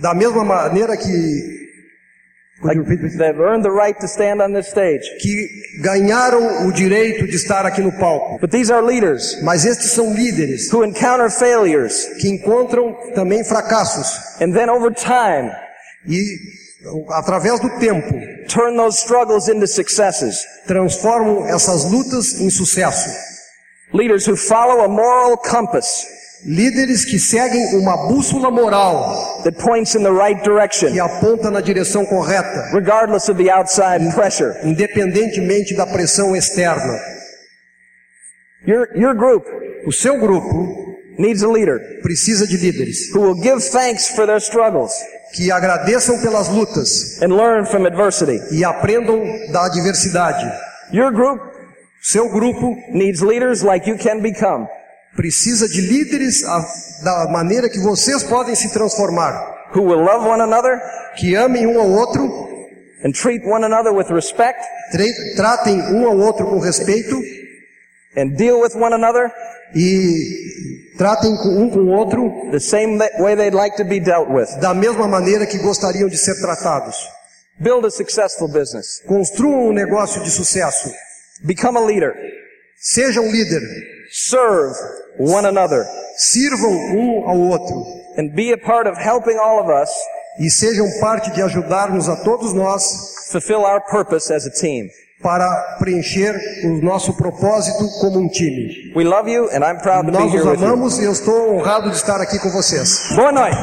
S2: da mesma maneira que
S1: Like, that have earned the right to stand on this stage.
S2: que ganharam o direito de estar aqui no palco.
S1: But these are leaders
S2: Mas estes são líderes
S1: who encounter failures
S2: que encontram também fracassos
S1: and then over time
S2: e através do tempo
S1: turn those struggles into successes.
S2: transformam essas lutas em sucesso.
S1: Leaders who follow a moral compass
S2: Líderes que seguem uma bússola moral
S1: that points in the right direction,
S2: que aponta na direção correta,
S1: regardless of the outside pressure.
S2: independentemente da pressão externa.
S1: Your, your group
S2: O seu grupo
S1: needs a leader
S2: precisa de líderes
S1: who will give thanks for their struggles
S2: que agradeçam pelas lutas
S1: and learn from adversity.
S2: e aprendam da adversidade.
S1: Your group
S2: Seu grupo
S1: needs leaders like you can become
S2: precisa de líderes a- da maneira que vocês podem se transformar,
S1: who will love one another
S2: que amem um ao outro,
S1: and treat one another with respect
S2: tratem um ao outro com respeito
S1: and deal with one another
S2: e tratem um com o outro
S1: the same way they'd like to be dealt with.
S2: da mesma maneira que gostariam de ser tratados.
S1: Build a successful business.
S2: Construam um negócio de sucesso.
S1: Become a leader.
S2: Seja um líder.
S1: Serve one another
S2: Sirvam um ao outro.
S1: and be a part of helping all of us
S2: E sejam parte de ajudarmos a todos nós
S1: fulfill our purpose as a team.
S2: Para preencher o nosso propósito como um time. Nós os amamos e eu estou honrado de estar aqui com vocês.
S1: Boa noite.